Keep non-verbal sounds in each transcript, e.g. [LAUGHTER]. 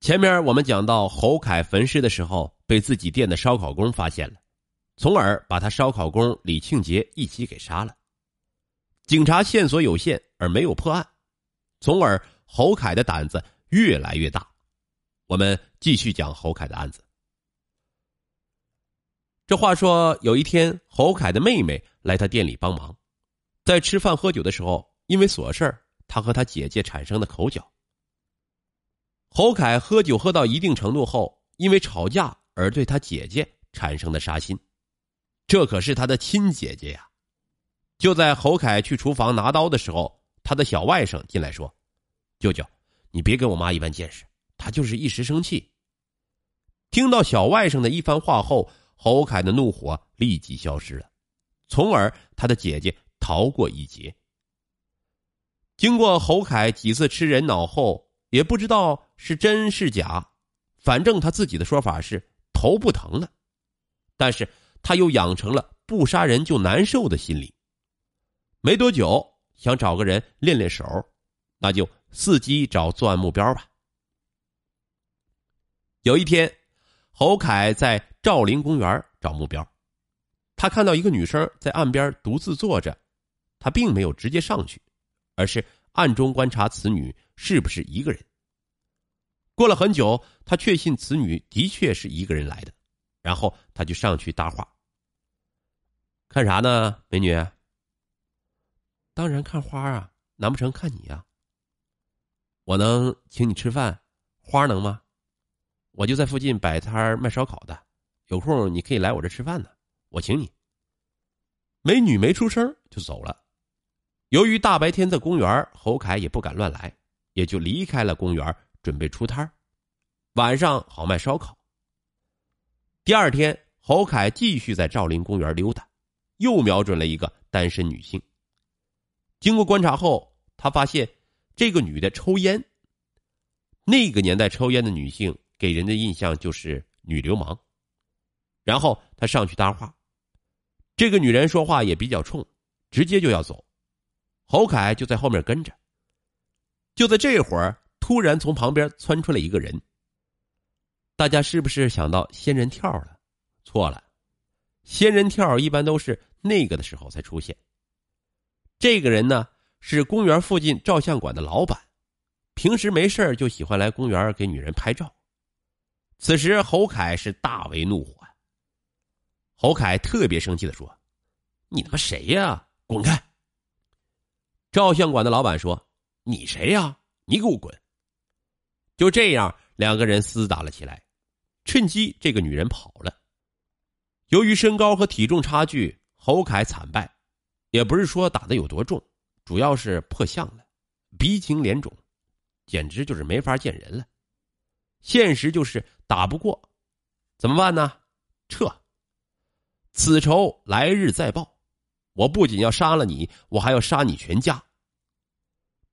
前面我们讲到侯凯焚尸的时候，被自己店的烧烤工发现了，从而把他烧烤工李庆杰一起给杀了。警察线索有限而没有破案，从而侯凯的胆子越来越大。我们继续讲侯凯的案子。这话说，有一天，侯凯的妹妹来他店里帮忙，在吃饭喝酒的时候，因为琐事他和他姐姐产生了口角。侯凯喝酒喝到一定程度后，因为吵架而对他姐姐产生的杀心，这可是他的亲姐姐呀！就在侯凯去厨房拿刀的时候，他的小外甥进来说：“舅舅，你别跟我妈一般见识，她就是一时生气。”听到小外甥的一番话后，侯凯的怒火立即消失了，从而他的姐姐逃过一劫。经过侯凯几次吃人脑后。也不知道是真是假，反正他自己的说法是头不疼了，但是他又养成了不杀人就难受的心理。没多久，想找个人练练手，那就伺机找作案目标吧。有一天，侯凯在赵林公园找目标，他看到一个女生在岸边独自坐着，他并没有直接上去，而是。暗中观察此女是不是一个人。过了很久，他确信此女的确是一个人来的，然后他就上去搭话。看啥呢，美女？当然看花啊，难不成看你呀？我能请你吃饭，花能吗？我就在附近摆摊卖烧烤的，有空你可以来我这吃饭呢，我请你。美女没出声就走了。由于大白天在公园，侯凯也不敢乱来，也就离开了公园，准备出摊晚上好卖烧烤。第二天，侯凯继续在赵林公园溜达，又瞄准了一个单身女性。经过观察后，他发现这个女的抽烟。那个年代抽烟的女性给人的印象就是女流氓。然后他上去搭话，这个女人说话也比较冲，直接就要走。侯凯就在后面跟着。就在这会儿，突然从旁边窜出来一个人。大家是不是想到仙人跳了？错了，仙人跳一般都是那个的时候才出现。这个人呢，是公园附近照相馆的老板，平时没事就喜欢来公园给女人拍照。此时，侯凯是大为怒火。侯凯特别生气的说：“你他妈谁呀？滚开！”照相馆的老板说：“你谁呀？你给我滚！”就这样，两个人厮打了起来。趁机，这个女人跑了。由于身高和体重差距，侯凯惨败。也不是说打的有多重，主要是破相了，鼻青脸肿，简直就是没法见人了。现实就是打不过，怎么办呢？撤。此仇来日再报。我不仅要杀了你，我还要杀你全家。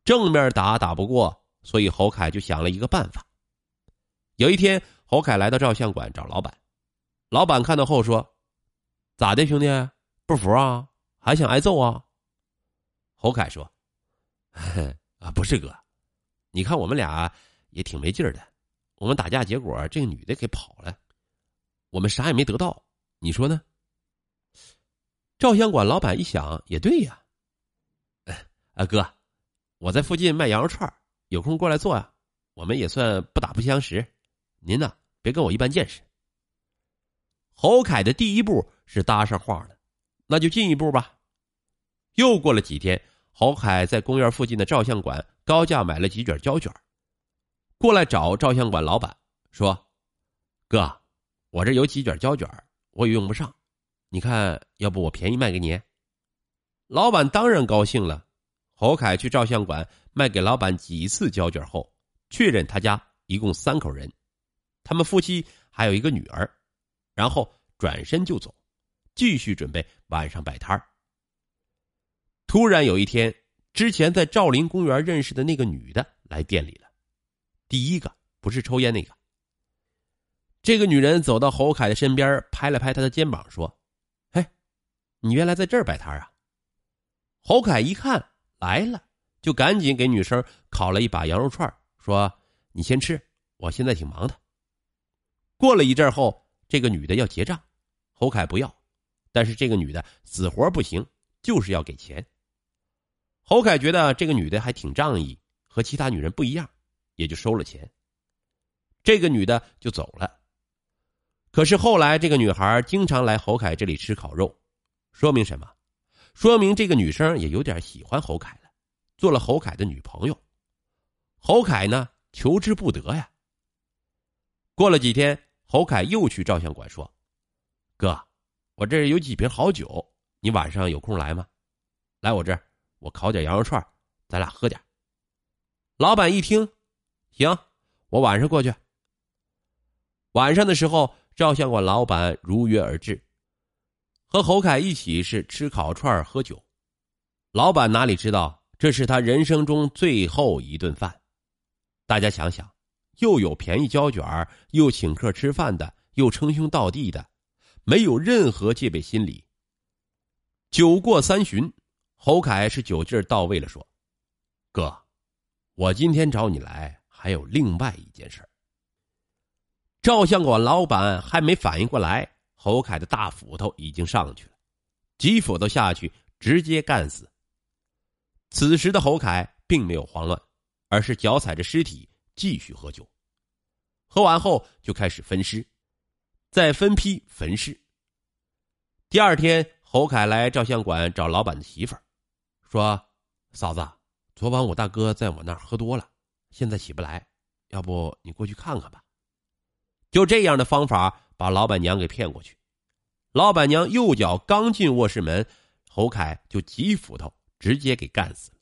正面打打不过，所以侯凯就想了一个办法。有一天，侯凯来到照相馆找老板，老板看到后说：“咋的，兄弟，不服啊？还想挨揍啊？”侯凯说：“ [LAUGHS] 啊，不是哥，你看我们俩也挺没劲儿的，我们打架结果这个女的给跑了，我们啥也没得到，你说呢？”照相馆老板一想，也对呀。啊，哥，我在附近卖羊肉串有空过来坐呀。我们也算不打不相识，您呢别跟我一般见识。侯凯的第一步是搭上话了，那就进一步吧。又过了几天，侯凯在公园附近的照相馆高价买了几卷胶卷，过来找照相馆老板说：“哥，我这有几卷胶卷，我也用不上。”你看，要不我便宜卖给你？老板当然高兴了。侯凯去照相馆卖给老板几次胶卷后，确认他家一共三口人，他们夫妻还有一个女儿，然后转身就走，继续准备晚上摆摊突然有一天，之前在赵林公园认识的那个女的来店里了，第一个不是抽烟那个。这个女人走到侯凯的身边，拍了拍他的肩膀，说。你原来在这儿摆摊啊？侯凯一看来了，就赶紧给女生烤了一把羊肉串，说：“你先吃，我现在挺忙的。过了一阵后，这个女的要结账，侯凯不要，但是这个女的死活不行，就是要给钱。侯凯觉得这个女的还挺仗义，和其他女人不一样，也就收了钱。这个女的就走了。可是后来，这个女孩经常来侯凯这里吃烤肉，说明什么？说明这个女生也有点喜欢侯凯了，做了侯凯的女朋友。侯凯呢，求之不得呀。过了几天，侯凯又去照相馆说：“哥，我这有几瓶好酒，你晚上有空来吗？来我这儿，我烤点羊肉串，咱俩喝点。”老板一听，行，我晚上过去。晚上的时候，照相馆老板如约而至，和侯凯一起是吃烤串喝酒。老板哪里知道，这是他人生中最后一顿饭。大家想想，又有便宜胶卷又请客吃饭的，又称兄道弟的，没有任何戒备心理。酒过三巡，侯凯是酒劲到位了，说：“哥，我今天找你来，还有另外一件事。”照相馆老板还没反应过来，侯凯的大斧头已经上去了，几斧头下去，直接干死。此时的侯凯并没有慌乱，而是脚踩着尸体继续喝酒。喝完后就开始分尸，再分批焚尸。第二天，侯凯来照相馆找老板的媳妇儿，说：“嫂子，昨晚我大哥在我那儿喝多了，现在起不来，要不你过去看看吧。”就这样的方法把老板娘给骗过去，老板娘右脚刚进卧室门，侯凯就几斧头直接给干死了。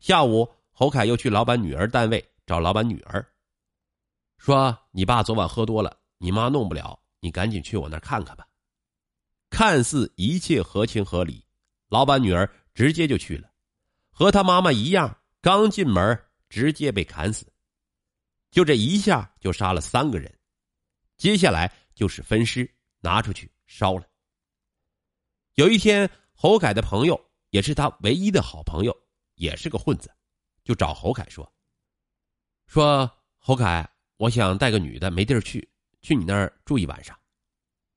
下午，侯凯又去老板女儿单位找老板女儿，说：“你爸昨晚喝多了，你妈弄不了，你赶紧去我那看看吧。”看似一切合情合理，老板女儿直接就去了，和他妈妈一样，刚进门直接被砍死。就这一下就杀了三个人，接下来就是分尸，拿出去烧了。有一天，侯凯的朋友也是他唯一的好朋友，也是个混子，就找侯凯说：“说侯凯，我想带个女的，没地儿去，去你那儿住一晚上。”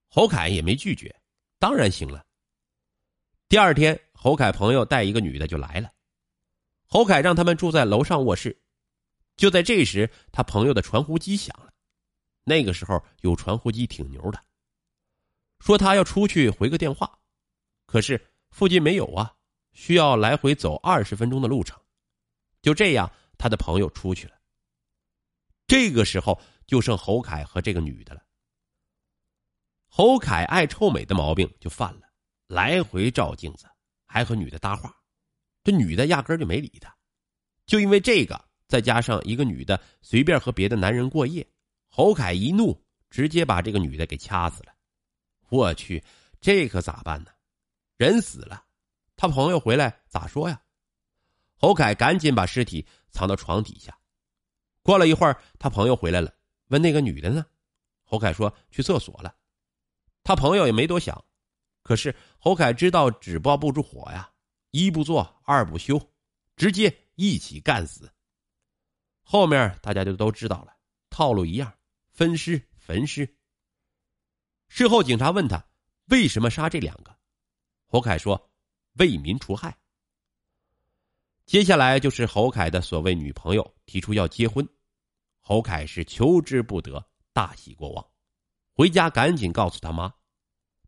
侯凯也没拒绝，当然行了。第二天，侯凯朋友带一个女的就来了，侯凯让他们住在楼上卧室。就在这时，他朋友的传呼机响了。那个时候有传呼机挺牛的，说他要出去回个电话，可是附近没有啊，需要来回走二十分钟的路程。就这样，他的朋友出去了。这个时候就剩侯凯和这个女的了。侯凯爱臭美的毛病就犯了，来回照镜子，还和女的搭话，这女的压根就没理他，就因为这个。再加上一个女的随便和别的男人过夜，侯凯一怒，直接把这个女的给掐死了。我去，这可咋办呢？人死了，他朋友回来咋说呀？侯凯赶紧把尸体藏到床底下。过了一会儿，他朋友回来了，问那个女的呢？侯凯说去厕所了。他朋友也没多想，可是侯凯知道纸包不住火呀，一不做二不休，直接一起干死。后面大家就都知道了，套路一样，分尸焚尸。事后警察问他为什么杀这两个，侯凯说为民除害。接下来就是侯凯的所谓女朋友提出要结婚，侯凯是求之不得，大喜过望，回家赶紧告诉他妈。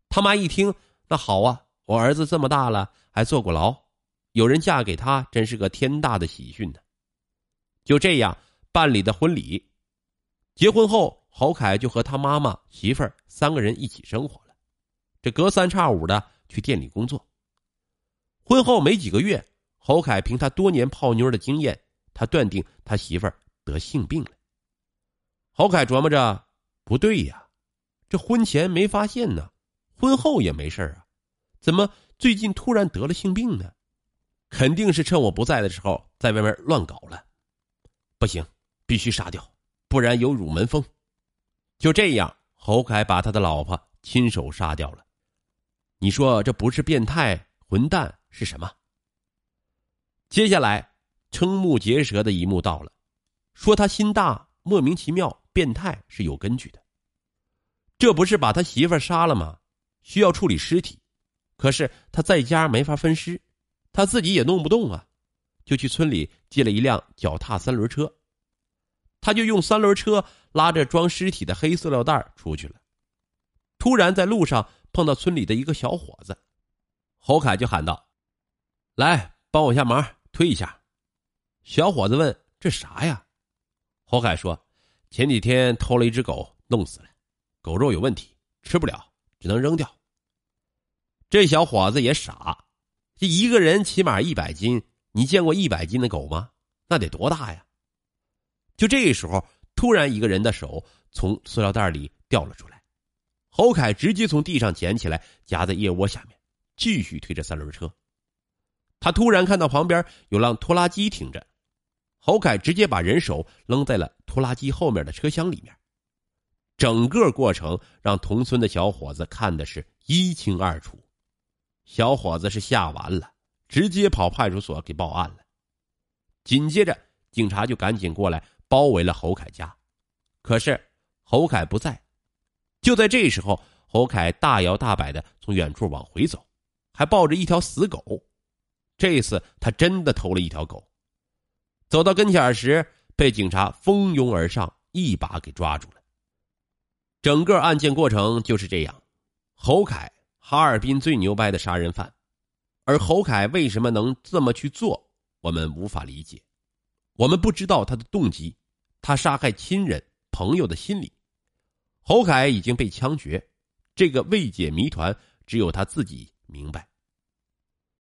他妈一听，那好啊，我儿子这么大了还坐过牢，有人嫁给他真是个天大的喜讯呢。就这样办理的婚礼，结婚后，侯凯就和他妈妈、媳妇儿三个人一起生活了。这隔三差五的去店里工作。婚后没几个月，侯凯凭他多年泡妞的经验，他断定他媳妇儿得性病了。侯凯琢磨着，不对呀，这婚前没发现呢，婚后也没事啊，怎么最近突然得了性病呢？肯定是趁我不在的时候在外面乱搞了。不行，必须杀掉，不然有辱门风。就这样，侯凯把他的老婆亲手杀掉了。你说这不是变态混蛋是什么？接下来，瞠目结舌的一幕到了，说他心大莫名其妙、变态是有根据的。这不是把他媳妇杀了吗？需要处理尸体，可是他在家没法分尸，他自己也弄不动啊，就去村里借了一辆脚踏三轮车，他就用三轮车拉着装尸体的黑塑料袋出去了。突然在路上碰到村里的一个小伙子，侯凯就喊道：“来，帮我下忙，推一下。”小伙子问：“这啥呀？”侯凯说：“前几天偷了一只狗，弄死了，狗肉有问题，吃不了，只能扔掉。”这小伙子也傻，这一个人起码一百斤，你见过一百斤的狗吗？那得多大呀？就这时候，突然一个人的手从塑料袋里掉了出来，侯凯直接从地上捡起来，夹在腋窝下面，继续推着三轮车。他突然看到旁边有辆拖拉机停着。侯凯直接把人手扔在了拖拉机后面的车厢里面，整个过程让同村的小伙子看的是一清二楚。小伙子是吓完了，直接跑派出所给报案了。紧接着，警察就赶紧过来包围了侯凯家，可是侯凯不在。就在这时候，侯凯大摇大摆的从远处往回走，还抱着一条死狗。这次他真的偷了一条狗。走到跟前时，被警察蜂拥而上，一把给抓住了。整个案件过程就是这样：侯凯，哈尔滨最牛掰的杀人犯，而侯凯为什么能这么去做，我们无法理解。我们不知道他的动机，他杀害亲人朋友的心理。侯凯已经被枪决，这个未解谜团只有他自己明白。